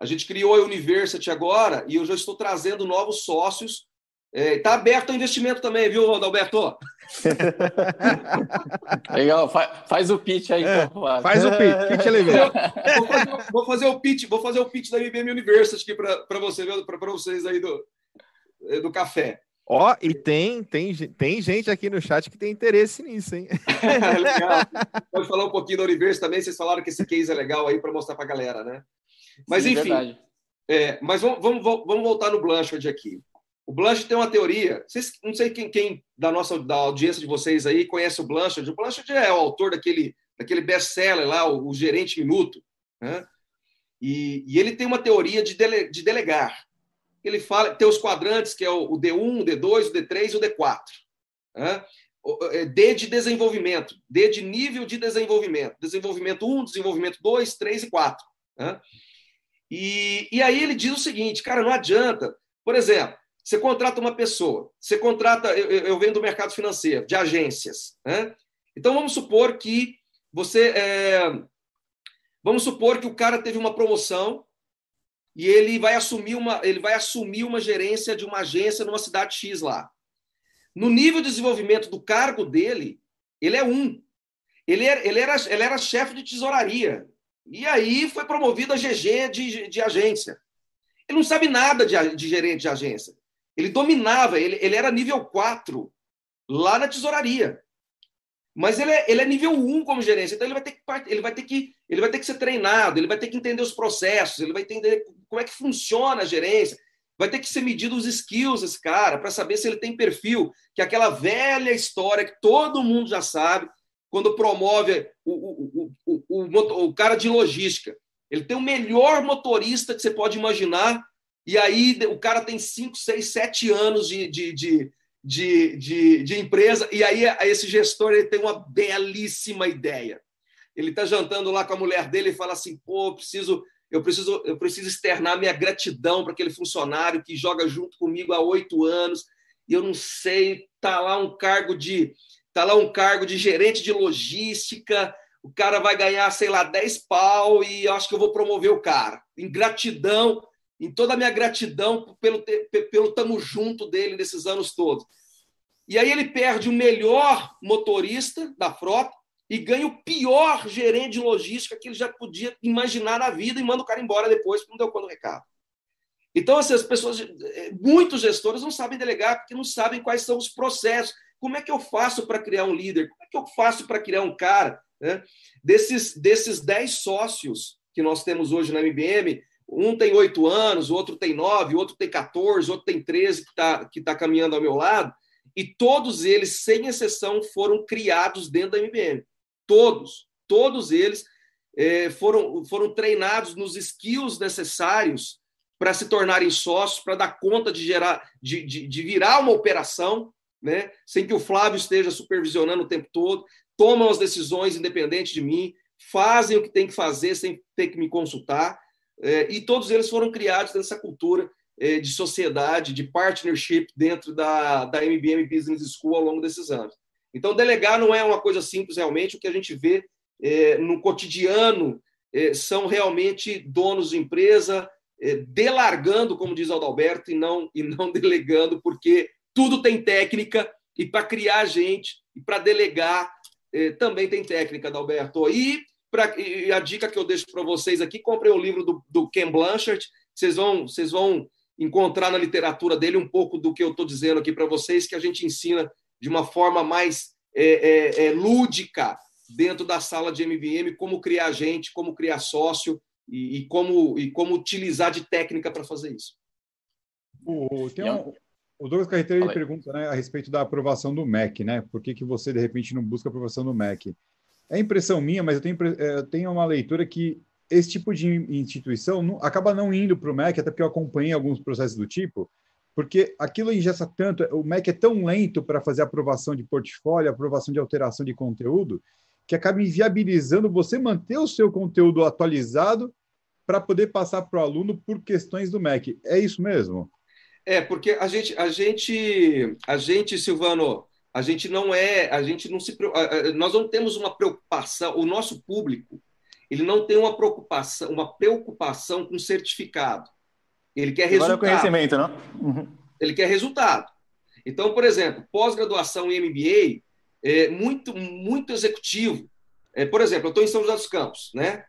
A gente criou a University agora e eu já estou trazendo novos sócios. Está é, tá aberto ao investimento também, viu, Adalberto? <laughs> Legal, faz, faz, o pitch aí. É, então, faz o pitch, pitch vou, fazer, vou fazer o pitch, vou fazer o pitch da MBM University aqui para você, para vocês aí do, do café. Ó, e tem, tem, tem gente aqui no chat que tem interesse nisso, hein? <laughs> legal. Pode falar um pouquinho da Universo também. Vocês falaram que esse case é legal aí para mostrar para a galera, né? Mas, Sim, enfim. É, mas vamos, vamos, vamos voltar no Blanchard aqui. O Blanchard tem uma teoria. Vocês, não sei quem, quem da nossa da audiência de vocês aí conhece o Blanchard. O Blanchard é o autor daquele, daquele best-seller lá, o, o Gerente Minuto. Né? E, e, ele tem uma teoria de, dele, de delegar ele fala, tem os quadrantes, que é o D1, o D2, o D3 e o D4. Né? É, D de desenvolvimento, D de nível de desenvolvimento. Desenvolvimento 1, desenvolvimento 2, 3 e 4. Né? E, e aí ele diz o seguinte, cara, não adianta. Por exemplo, você contrata uma pessoa, você contrata, eu, eu venho do mercado financeiro, de agências. Né? Então vamos supor que você. É, vamos supor que o cara teve uma promoção e ele vai assumir uma, ele vai assumir uma gerência de uma agência numa cidade X lá. No nível de desenvolvimento do cargo dele, ele é um. Ele era, ele era, ele era chefe de tesouraria. E aí foi promovido a GG de, de agência. Ele não sabe nada de, de gerente de agência. Ele dominava, ele, ele era nível 4 lá na tesouraria. Mas ele é, ele é nível 1 como gerência, então ele vai, ter que, ele, vai ter que, ele vai ter que ser treinado, ele vai ter que entender os processos, ele vai entender como é que funciona a gerência, vai ter que ser medido os skills esse cara, para saber se ele tem perfil, que é aquela velha história que todo mundo já sabe, quando promove o, o, o, o, cara de logística. Ele tem o melhor motorista que você pode imaginar, e aí o cara tem 5, 6, 7 anos de de, de, de empresa, e aí esse gestor ele tem uma belíssima ideia. Ele está jantando lá com a mulher dele e fala assim: pô, preciso, eu preciso, eu preciso externar minha gratidão para aquele funcionário que joga junto comigo há oito anos, e eu não sei, tá lá um cargo de tá lá um cargo de gerente de logística, o cara vai ganhar, sei lá, 10 pau e eu acho que eu vou promover o cara. Em gratidão, em toda a minha gratidão pelo, pelo tamo junto dele nesses anos todos. E aí ele perde o melhor motorista da frota e ganha o pior gerente de logística que ele já podia imaginar na vida e manda o cara embora depois, porque não deu conta do recado. Então, assim, as pessoas, eh, muitos gestores não sabem delegar porque não sabem quais são os processos. Como é que eu faço para criar um líder? Como é que eu faço para criar um cara? Né? Desses, desses 10 sócios que nós temos hoje na MBM, um tem oito anos, o outro tem nove, o outro tem 14, o outro tem 13 que está que tá caminhando ao meu lado, e todos eles, sem exceção, foram criados dentro da MBM. Todos, todos eles eh, foram, foram treinados nos skills necessários para se tornarem sócios, para dar conta de gerar, de, de, de, virar uma operação, né? sem que o Flávio esteja supervisionando o tempo todo, tomam as decisões independente de mim, fazem o que tem que fazer sem ter que me consultar. É, e todos eles foram criados nessa cultura é, de sociedade, de partnership dentro da, da MBM Business School ao longo desses anos. Então, delegar não é uma coisa simples, realmente. O que a gente vê é, no cotidiano é, são realmente donos de empresa é, delargando, como diz Adalberto, e não, e não <laughs> delegando, porque tudo tem técnica e para criar gente e para delegar é, também tem técnica, Adalberto. E Pra, e a dica que eu deixo para vocês aqui, comprei o livro do, do Ken Blanchard, vocês vão, vocês vão encontrar na literatura dele um pouco do que eu estou dizendo aqui para vocês, que a gente ensina de uma forma mais é, é, é, lúdica dentro da sala de MBM, como criar gente, como criar sócio e, e como, e como utilizar de técnica para fazer isso. O, tem um, o Douglas Carreteiro pergunta né, a respeito da aprovação do MEC, né? Por que, que você, de repente, não busca aprovação do MEC? É impressão minha, mas eu tenho, é, eu tenho uma leitura que esse tipo de instituição não, acaba não indo para o MEC, até porque eu acompanhei alguns processos do tipo, porque aquilo ingessa tanto, o MEC é tão lento para fazer aprovação de portfólio, aprovação de alteração de conteúdo, que acaba inviabilizando você manter o seu conteúdo atualizado para poder passar para o aluno por questões do MEC. É isso mesmo? É, porque a gente, a gente, a gente, Silvano, a gente não é, a gente não se, nós não temos uma preocupação, o nosso público, ele não tem uma preocupação, uma preocupação com certificado. Ele quer resultado. Agora é conhecimento, não? Uhum. Ele quer resultado. Então, por exemplo, pós-graduação em MBA é muito, muito executivo. É, por exemplo, eu estou em São José dos Campos, né?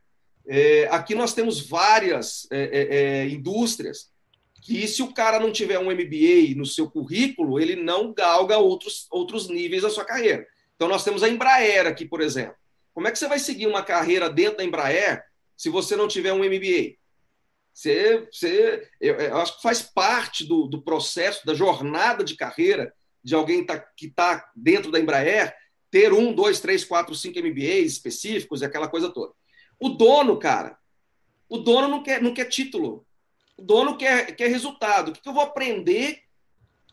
É, aqui nós temos várias é, é, é indústrias que se o cara não tiver um MBA no seu currículo, ele não galga outros, outros níveis da sua carreira. Então, nós temos a Embraer aqui, por exemplo. Como é que você vai seguir uma carreira dentro da Embraer se você não tiver um MBA? Você, você, eu, eu acho que faz parte do, do, processo, da jornada de carreira de alguém tá, que está dentro da Embraer, ter um, dois, três, quatro, cinco MBAs específicos e aquela coisa toda. O dono, cara, o dono não quer, não quer título. O dono quer, quer resultado. O que eu vou aprender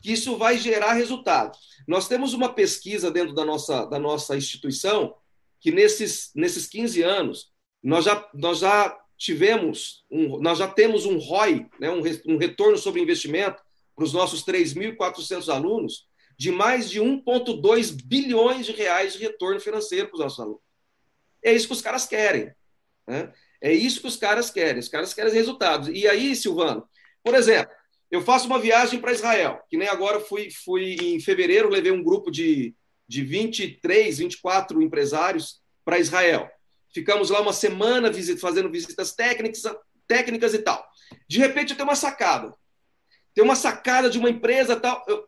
que isso vai gerar resultado? Nós temos uma pesquisa dentro da nossa, da nossa instituição que nesses, nesses 15 anos nós já, nós já tivemos, um, nós já temos um ROI, né, um, um retorno sobre investimento para os nossos 3.400 alunos de mais de 1,2 bilhões de reais de retorno financeiro para os nossos alunos. É isso que os caras querem. Né? É isso que os caras querem. Os caras querem resultados. E aí, Silvano, por exemplo, eu faço uma viagem para Israel, que nem agora fui, fui em fevereiro, levei um grupo de, de 23, 24 empresários para Israel. Ficamos lá uma semana visita, fazendo visitas técnicas, técnicas e tal. De repente, eu tenho uma sacada. Tem uma sacada de uma empresa tal. Eu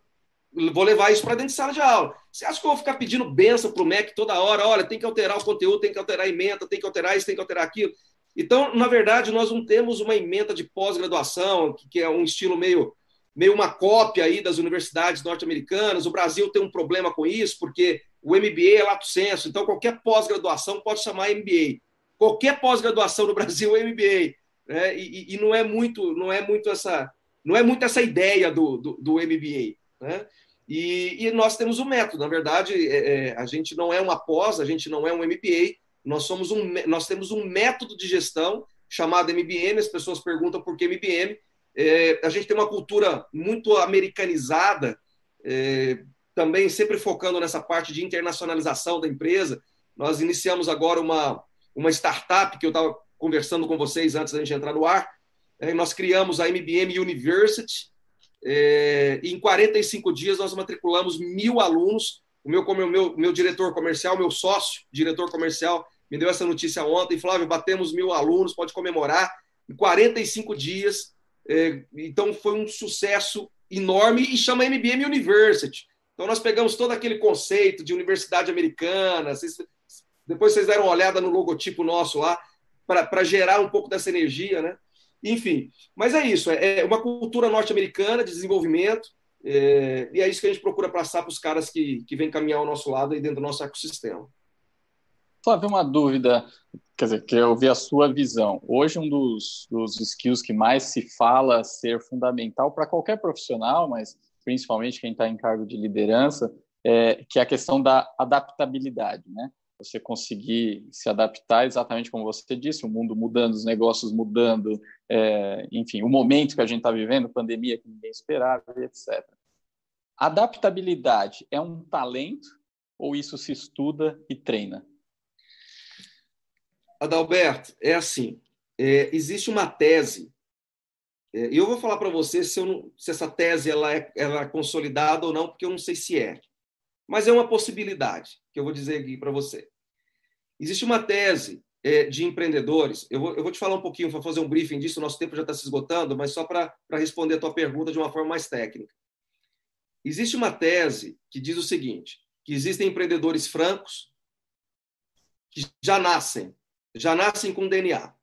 vou levar isso para dentro de sala de aula. Você acha que eu vou ficar pedindo benção para o MEC toda hora? Olha, tem que alterar o conteúdo, tem que alterar a emenda, tem que alterar isso, tem que alterar aquilo. Então, na verdade, nós não temos uma emenda de pós-graduação, que é um estilo meio, meio uma cópia aí das universidades norte-americanas. O Brasil tem um problema com isso, porque o MBA é lato senso, então qualquer pós-graduação pode chamar MBA. Qualquer pós-graduação no Brasil é MBA. Né? E, e, não é muito, não é muito essa, não é muito essa ideia do, do, do MBA. Né? E, e, nós temos um método. Na verdade, é, é, a gente não é uma pós, a gente não é um MBA, nós, somos um, nós temos um método de gestão chamado MBM. As pessoas perguntam por que MBM. É, a gente tem uma cultura muito americanizada, é, também sempre focando nessa parte de internacionalização da empresa. Nós iniciamos agora uma, uma startup que eu estava conversando com vocês antes da gente entrar no ar. É, nós criamos a MBM University. É, em 45 dias nós matriculamos mil alunos. O meu, como meu, meu diretor comercial, meu sócio, diretor comercial, me deu essa notícia ontem. Flávio, batemos mil alunos, pode comemorar. Em 45 dias, É, então foi um sucesso enorme e chama MBM University. Então nós pegamos todo aquele conceito de universidade americana, vocês, depois vocês deram uma olhada no logotipo nosso lá, para gerar um pouco dessa energia, né? Enfim, mas é isso, é, é uma cultura norte-americana de desenvolvimento, é, e é isso que a gente procura passar para os caras que, que vêm caminhar ao nosso lado e dentro do nosso ecossistema. Flávio, uma dúvida, quer dizer, que eu vi a sua visão. Hoje, um dos, dos skills que mais se fala ser fundamental para qualquer profissional, mas principalmente quem está em cargo de liderança, é, que é a questão da adaptabilidade, né? Você conseguir se adaptar exatamente como você disse, o mundo mudando, os negócios mudando, é, enfim, o momento que a gente está vivendo, pandemia que ninguém esperava, etc. Adaptabilidade é um talento ou isso se estuda e treina? Adalberto, é assim: é, existe uma tese, e eu vou falar para você se, não, se, essa tese ela é, ela é consolidada ou não, porque eu não sei se é. Mas é uma possibilidade que eu vou dizer aqui para você. Existe uma tese é, de empreendedores, eu vou, eu vou te falar um pouquinho, vou fazer um briefing disso, nosso tempo já está se esgotando, mas só para responder a tua pergunta de uma forma mais técnica. Existe uma tese que diz o seguinte: que existem empreendedores francos que já nascem já nascem com DNA.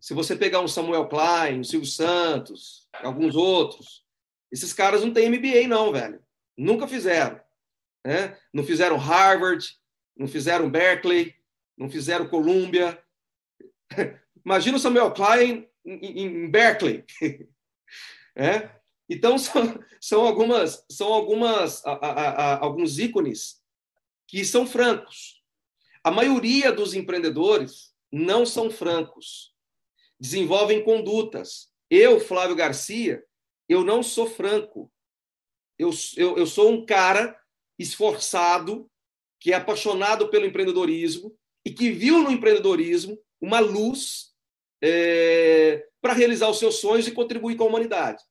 Se você pegar um Samuel Klein, um Silvio Santos, alguns outros, esses caras não têm MBA, não, velho. Nunca fizeram. Né? Não fizeram Harvard, não fizeram Berkeley, não fizeram Columbia. <laughs> Imagina o Samuel Klein em, Berkeley. <laughs> é? Então, <laughs> são, são algumas, são algumas, a, a, a, alguns ícones que são francos. A maioria dos empreendedores não são francos, desenvolvem condutas. Eu, Flávio Garcia, eu não sou franco. Eu, eu, eu sou um cara esforçado, que é apaixonado pelo empreendedorismo e que viu no empreendedorismo uma luz é, para realizar os seus sonhos e contribuir com a humanidade.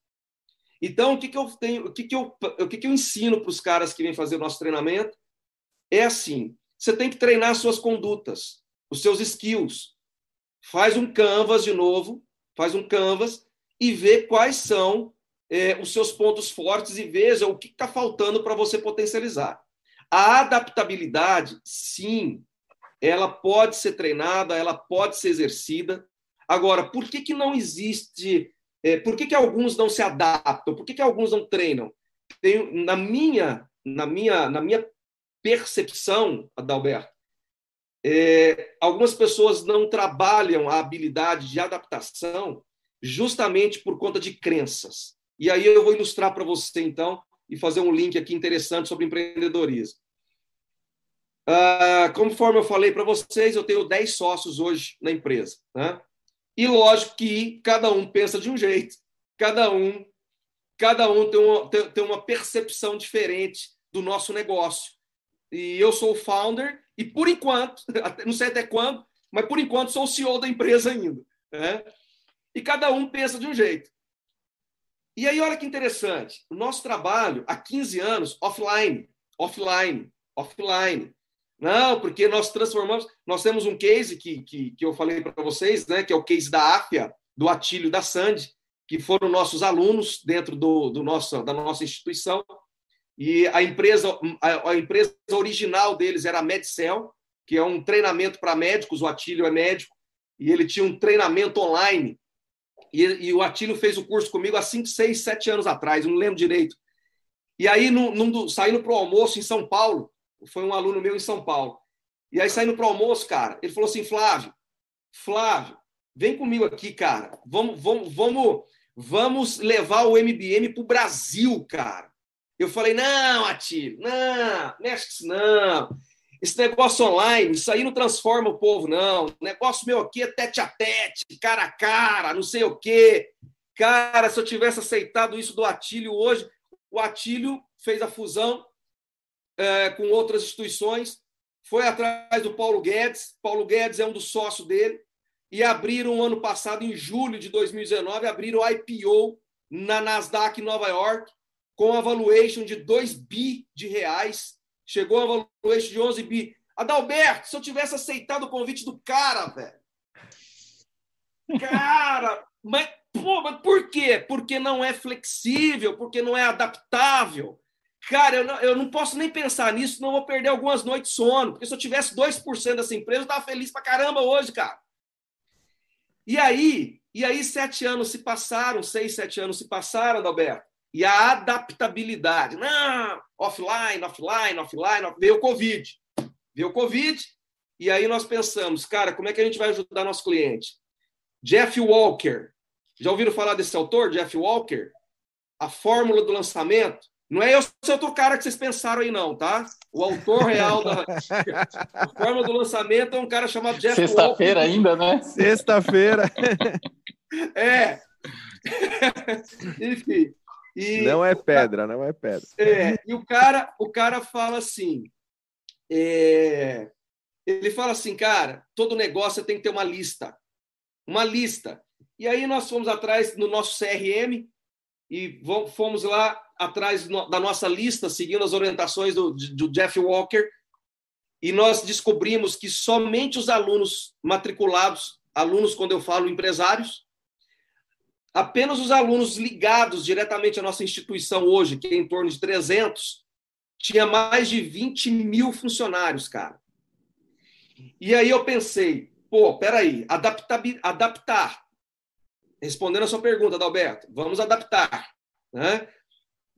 Então, o que, que eu tenho, o que, que eu, o que, que eu ensino para os caras que vêm fazer o nosso treinamento é assim: você tem que treinar suas condutas os seus skills. Faz um canvas de novo, faz um canvas e vê quais são é, os seus pontos fortes e veja o que está faltando para você potencializar. A adaptabilidade, sim, ela pode ser treinada, ela pode ser exercida. Agora, por que, que não existe? É, por que, que alguns não se adaptam? Por que, que alguns não treinam? Na minha, na minha, na minha percepção, Adalberto, é, algumas pessoas não trabalham a habilidade de adaptação justamente por conta de crenças. E aí eu vou ilustrar para você, então, e fazer um link aqui interessante sobre empreendedorismo. Ah, conforme eu falei para vocês, eu tenho 10 sócios hoje na empresa. Né? E lógico que cada um pensa de um jeito, cada um, cada um tem uma, tem, tem uma percepção diferente do nosso negócio. E eu sou o founder e por enquanto, <laughs> não sei até quando, mas por enquanto sou o CEO da empresa ainda. Né? E cada um pensa de um jeito. E aí, olha que interessante, o nosso trabalho há 15 anos, offline, offline, offline. Não, porque nós transformamos, nós temos um case que, que, que eu falei para vocês, né, que é o case da AFIA, do Atílio da Sandy, que foram nossos alunos dentro do, do nosso, da nossa instituição, e a empresa, a, a empresa original deles era a Medcel, que é um treinamento para médicos. O Atílio é médico e ele tinha um treinamento online. E, e o Atílio fez o curso comigo há 5, 6, 7 anos atrás, não lembro direito. E aí, num, num, saindo para o almoço em São Paulo, foi um aluno meu em São Paulo. E aí, saindo para o almoço, cara, ele falou assim: Flávio, Flávio, vem comigo aqui, cara. Vamos, vamos, vamos, vamos levar o MBM para o Brasil, cara. Eu falei, não, Atílio, não, mexe isso não. Esse negócio online, isso aí não transforma o povo, não. O negócio meu aqui é tete a tete, cara a cara, não sei o quê. Cara, se eu tivesse aceitado isso do Atílio hoje, o Atílio fez a fusão é, com outras instituições, foi atrás do Paulo Guedes. Paulo Guedes é um dos sócios dele. E abriram ano passado, em julho de 2019, abriram o IPO na Nasdaq Nova York com a valuation de 2 bi de reais, chegou a valuation de 11 bi. Adalberto, se eu tivesse aceitado o convite do cara, velho. Cara, mas, pô, mas por quê? Porque não é flexível, porque não é adaptável. Cara, eu não, eu não posso nem pensar nisso, não vou perder algumas noites de sono. Porque se eu tivesse 2% dessa empresa, eu estava feliz pra caramba hoje, cara. E aí, e aí sete anos se passaram, seis, sete anos se passaram, Adalberto. E a adaptabilidade. Não, offline, offline, offline. Veio o Covid. Veio o Covid. E aí nós pensamos, cara, como é que a gente vai ajudar nosso cliente? Jeff Walker. Já ouviram falar desse autor, Jeff Walker? A fórmula do lançamento. Não é eu esse outro cara que vocês pensaram aí, não, tá? O autor real da <laughs> a fórmula do lançamento é um cara chamado Jeff Sexta Walker. Sexta-feira ainda, né? Sexta-feira. <laughs> é. <laughs> Enfim. E, não é pedra, não é pedra. É, e o cara, o cara fala assim, é, ele fala assim, cara, todo negócio tem que ter uma lista, uma lista. E aí nós fomos atrás no nosso CRM e fomos lá atrás da nossa lista, seguindo as orientações do, do Jeff Walker, e nós descobrimos que somente os alunos matriculados, alunos quando eu falo empresários, Apenas os alunos ligados diretamente à nossa instituição hoje, que é em torno de 300, tinha mais de 20 mil funcionários, cara. E aí eu pensei, pô, peraí, adaptar. Respondendo a sua pergunta, Adalberto, vamos adaptar. Né?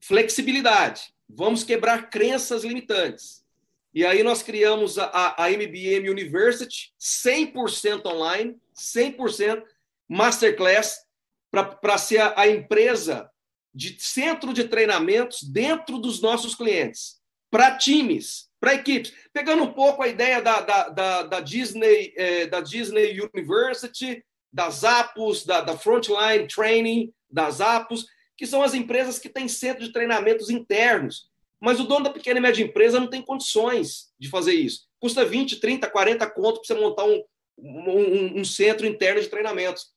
Flexibilidade, vamos quebrar crenças limitantes. E aí nós criamos a, a MBM University, 100% online, 100% masterclass, para ser a, a empresa de centro de treinamentos dentro dos nossos clientes, para times, para equipes. Pegando um pouco a ideia da, da, da, da Disney, é, da Disney University, das APOS, da, da Frontline Training, das APOS, que são as empresas que têm centro de treinamentos internos. Mas o dono da pequena e média empresa não tem condições de fazer isso. Custa 20, 30, 40 conto para você montar um, um, um centro interno de treinamentos.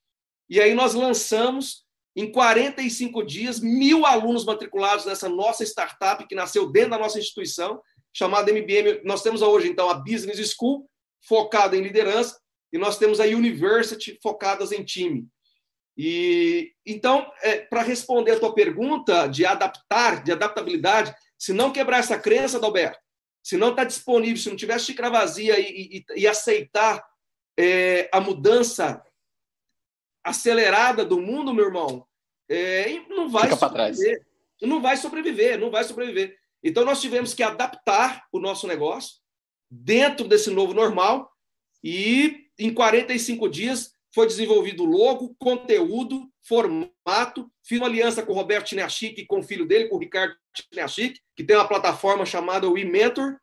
E aí nós lançamos, em 45 dias, mil alunos matriculados nessa nossa startup que nasceu dentro da nossa instituição, chamada MBM. Nós temos hoje, então, a Business School, focada em liderança, e nós temos a University, focadas em time. E então, é, para responder a tua pergunta de adaptar, de adaptabilidade, se não quebrar essa crença, Dalberto, se não está disponível, se não tiver xícara vazia e, e, e aceitar é, a mudança acelerada do mundo, meu irmão, é, não vai Fica sobreviver. Não vai sobreviver, não vai sobreviver. Então nós tivemos que adaptar o nosso negócio dentro desse novo normal e em 45 dias foi desenvolvido logo, conteúdo, formato. Fiz uma aliança com o Roberto Tinachic e com o filho dele, com o Ricardo Tinachic, que tem uma plataforma chamada WeMentor.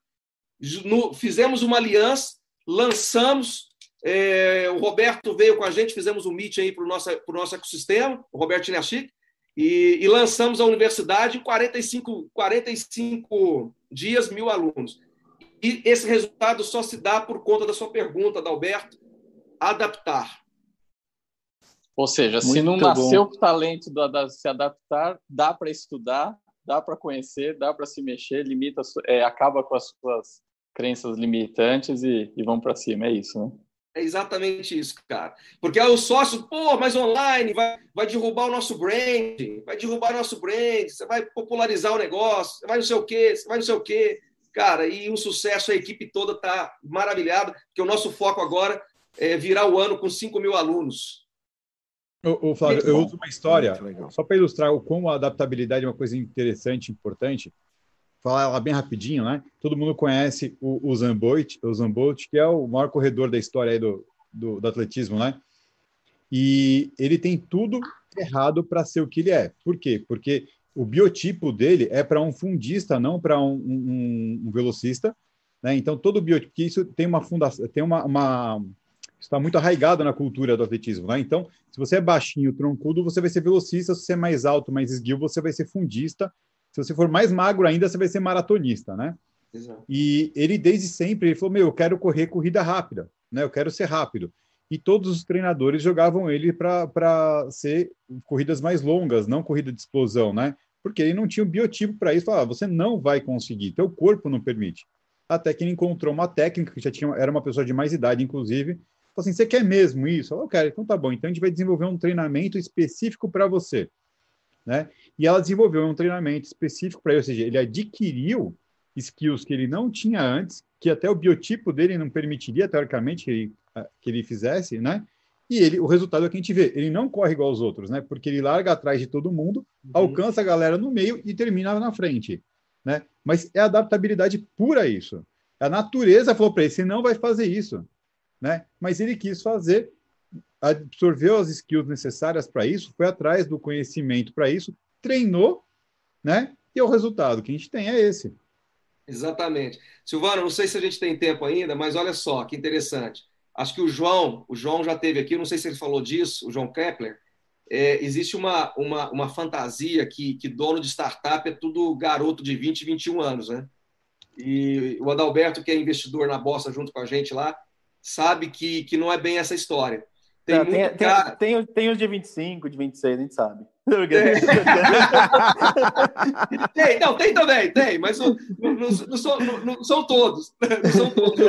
Fizemos uma aliança, lançamos é, o Roberto veio com a gente, fizemos um meet aí para o nosso, nosso ecossistema, o Roberto Tinachic, e, e, lançamos a universidade em 45, 45 dias, mil alunos. E esse resultado só se dá por conta da sua pergunta, Dalberto, adaptar. Ou seja, Muito se não nasceu o talento de se adaptar, dá para estudar, dá para conhecer, dá para se mexer, limita, é, acaba com as suas crenças limitantes e, e vão para cima. É isso, né? É exatamente isso, cara. Porque aí o sócio, pô, mas online vai, vai derrubar o nosso brand, vai derrubar o nosso brand, você vai popularizar o negócio, você vai não sei o quê, você vai não sei o quê. Cara, e um sucesso, a equipe toda está maravilhada, porque o nosso foco agora é virar o ano com 5 mil alunos. Ô, ô Flávio, eu uso uma história, só para ilustrar o como a adaptabilidade é uma coisa interessante, importante falar ela bem rapidinho, né? Todo mundo conhece o, o Zamboit, o Zamboit, que é o maior corredor da história do, do, do atletismo, né? E ele tem tudo errado para ser o que ele é. Por quê? Porque o biotipo dele é para um fundista, não para um, um, um, velocista. Né? Então, todo biotipo, isso tem uma fundação, tem uma, uma está muito arraigado na cultura do atletismo. Né? Então, se você é baixinho, troncudo, você vai ser velocista. Se você é mais alto, mais esguio, você vai ser fundista. Se você for mais magro ainda, você vai ser maratonista, né? Exato. E ele, desde sempre, ele falou, meu, eu quero correr corrida rápida, né? Eu quero ser rápido. E todos os treinadores jogavam ele para ser corridas mais longas, não corrida de explosão, né? Porque ele não tinha o biotipo para isso. Falava, você não vai conseguir, teu corpo não permite. Até que ele encontrou uma técnica, que já tinha, era uma pessoa de mais idade, inclusive, falou assim, você quer mesmo isso? Eu quero, então tá bom, então a gente vai desenvolver um treinamento específico para você. né? E ela desenvolveu um treinamento específico para ele, ou seja, ele adquiriu skills que ele não tinha antes, que até o biotipo dele não permitiria, teoricamente, que ele, ah, que ele fizesse, né? E ele, o resultado é que a gente vê, ele não corre igual aos outros, né? Porque ele larga atrás de todo mundo, uhum. alcança a galera no meio e termina na frente, né? Mas é adaptabilidade pura isso. A natureza falou para ele, você não vai fazer isso, né? Mas ele quis fazer, absorveu as skills necessárias para isso, foi atrás do conhecimento para isso, treinou, né? E o resultado que a gente tem é esse. Exatamente. Silvano, não sei se a gente tem tempo ainda, mas olha só que interessante. Acho que o João, o João já teve aqui, não sei se ele falou disso, o João Kepler. É, existe uma, uma, uma fantasia que, que dono de startup é tudo garoto de 20, 21 anos, né? E o Adalberto, que é investidor na Bossa junto com a gente lá, sabe que, que não é bem essa história. Tem, não, tem, cara... tem, tem, tem, os de 25, de 26, a gente sabe. <laughs> Tem, não, tem também, tem, mas não, não, não, são, <laughs> não são todos. Não são todos,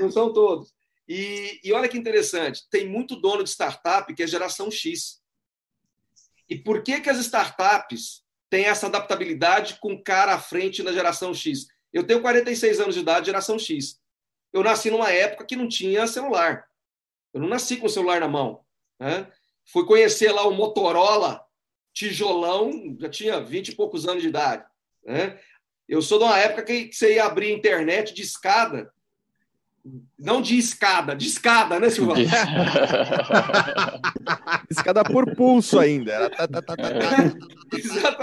não são todos. E, e olha que interessante, tem muito dono de startup que é geração X. E por que, que as startups têm essa adaptabilidade com cara à frente na geração X? Eu tenho 46 anos de idade, geração X. Eu nasci numa época que não tinha celular. Eu não nasci com o celular na mão. Né? Fui conhecer lá o Motorola tijolão, já tinha 20 e poucos anos de idade. Né? Eu sou de uma época que você ia abrir internet de escada. Não de escada, de escada, né, Silvano? escada por pulso ainda. Era tá, tá, tá,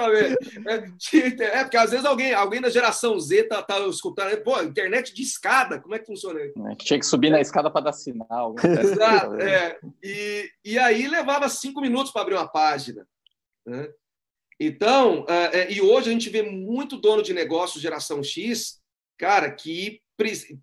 Exatamente. É, é, porque às vezes alguém, alguém da geração Z tá, tá escutando, pô, internet de escada, como é que funciona? É, tinha que subir na escada para dar sinal. <laughs> Exato. É. E, e aí levava cinco minutos para abrir uma página. Né? Então, é, é, e hoje a gente vê muito dono de negócio geração X, cara, que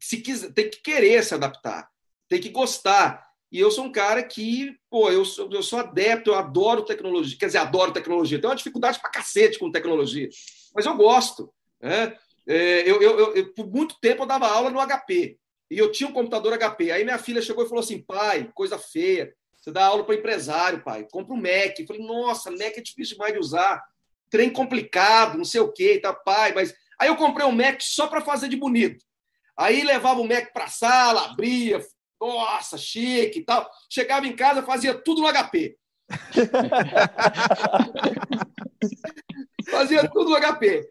se quiser, tem que querer se adaptar, tem que gostar. E eu sou um cara que, pô, eu sou, eu sou adepto, eu adoro tecnologia. Quer dizer, adoro tecnologia. Tenho uma dificuldade pra cacete com tecnologia, mas eu gosto. Né? É, eu, eu, eu, por muito tempo eu dava aula no HP. E eu tinha um computador HP. Aí minha filha chegou e falou assim: pai, coisa feia. Você dá aula para empresário, pai. Compra um Mac. Eu falei, nossa, Mac é difícil demais de usar. Trem complicado, não sei o quê, tá, pai. Mas aí eu comprei um Mac só para fazer de bonito. Aí levava o Mac para a sala, abria, nossa, chique e tal. Chegava em casa, fazia tudo no HP. <laughs> fazia tudo no HP.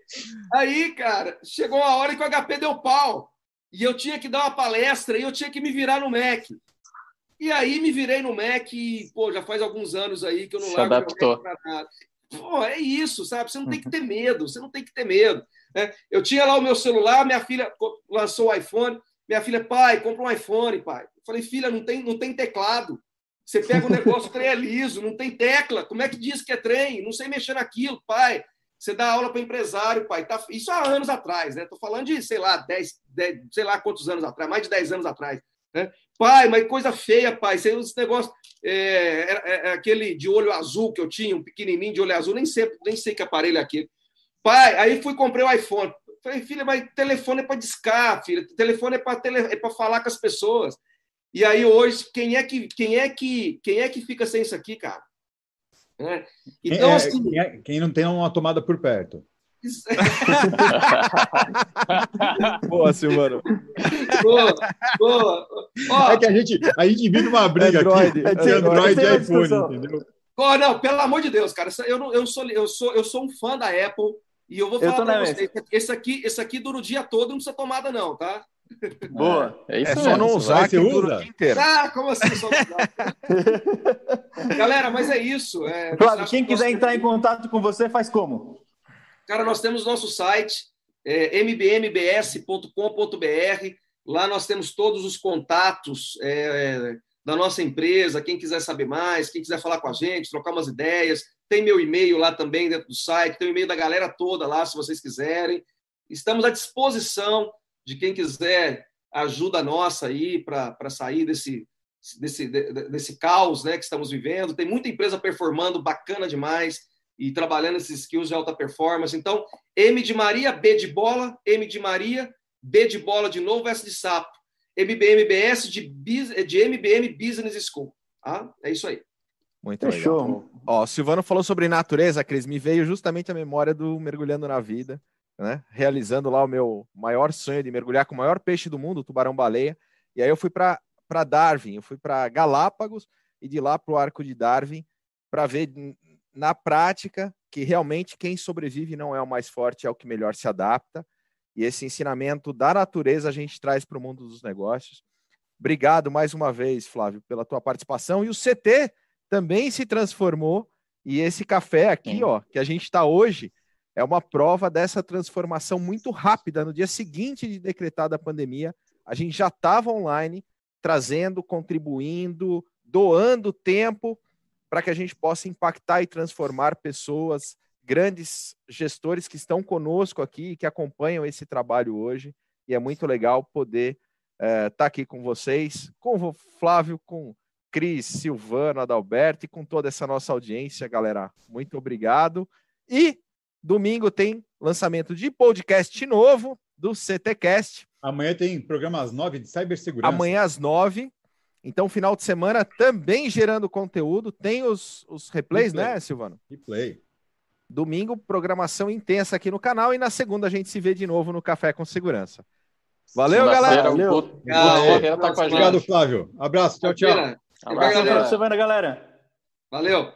Aí, cara, chegou a hora que o HP deu pau. E eu tinha que dar uma palestra e eu tinha que me virar no Mac. E aí me virei no Mac e, pô, já faz alguns anos aí que eu não Se largo adaptou. nada. Pô, é isso, sabe? Você não tem que ter medo, você não tem que ter medo. Né? Eu tinha lá o meu celular, minha filha lançou o iPhone, minha filha, pai, compra um iPhone, pai. Falei, filha, não tem, não tem teclado. Você pega o negócio, trem é liso, não tem tecla. Como é que diz que é trem? Não sei mexer naquilo, pai. Você dá aula para empresário, pai. Tá... Isso há anos atrás, né? Estou falando de, sei lá, 10, 10, sei lá quantos anos atrás, mais de 10 anos atrás. Né? Pai, mas coisa feia, pai. Esse negócio. É, é, é, aquele de olho azul que eu tinha, um pequenininho de olho azul, nem sei, nem sei que aparelho é aquele. Pai, aí fui comprei o iPhone. Falei, filha, mas telefone é para discar, filha. Telefone é para tele... é falar com as pessoas. E aí hoje, quem é que quem é que quem é que fica sem isso aqui, cara? É. Então, é, assim, quem, é, quem não tem uma tomada por perto. <laughs> boa, Silvano. Boa, boa. Ó, é que a gente, a gente vive uma briga Android, aqui de Android e iPhone, entendeu? Oh, não, pelo amor de Deus, cara. Eu, não, eu, sou, eu, sou, eu sou um fã da Apple. E eu vou falar para vocês, esse aqui, esse aqui dura o dia todo, não precisa tomada não, tá? Boa. É, é isso é só não usar que dura o dia inteiro. Ah, como assim só <laughs> Galera, mas é isso. É, claro, quem quiser entrar em contato com você, faz como? Cara, nós temos nosso site, é, mbmbs.com.br. Lá nós temos todos os contatos é, da nossa empresa. Quem quiser saber mais, quem quiser falar com a gente, trocar umas ideias, tem meu e-mail lá também dentro do site, tem o e-mail da galera toda lá, se vocês quiserem. Estamos à disposição de quem quiser ajuda nossa aí para sair desse, desse, desse caos né, que estamos vivendo. Tem muita empresa performando bacana demais e trabalhando esses skills de alta performance. Então, M de Maria, B de bola, M de Maria, B de bola de novo, S de sapo. MBMBS de, de MBM Business School. Ah, é isso aí. Muito Fechou. legal. Ó, Silvano falou sobre natureza, Cris. Me veio justamente a memória do mergulhando na vida, né? Realizando lá o meu maior sonho de mergulhar com o maior peixe do mundo, o tubarão-baleia. E aí eu fui para Darwin, eu fui para Galápagos e de lá para o Arco de Darwin para ver na prática que realmente quem sobrevive não é o mais forte, é o que melhor se adapta. E esse ensinamento da natureza a gente traz para o mundo dos negócios. Obrigado mais uma vez, Flávio, pela tua participação. E o CT também se transformou. E esse café aqui, ó, que a gente está hoje, é uma prova dessa transformação muito rápida. No dia seguinte de decretada a pandemia, a gente já estava online, trazendo, contribuindo, doando tempo para que a gente possa impactar e transformar pessoas grandes gestores que estão conosco aqui, que acompanham esse trabalho hoje, e é muito legal poder estar é, tá aqui com vocês, com o Flávio, com Cris, Silvano, Adalberto e com toda essa nossa audiência, galera. Muito obrigado. E domingo tem lançamento de podcast novo do CTcast. Amanhã tem programa às nove de cibersegurança. Amanhã às nove. Então, final de semana também gerando conteúdo. Tem os, os replays, Replay. né, Silvano? Replay. Domingo, programação intensa aqui no canal e na segunda a gente se vê de novo no Café com Segurança. Valeu, galera. Valeu. Tá Obrigado, Flávio. Abraço. Tchau, tchau. Abraço. Abraço. semana, galera. Valeu.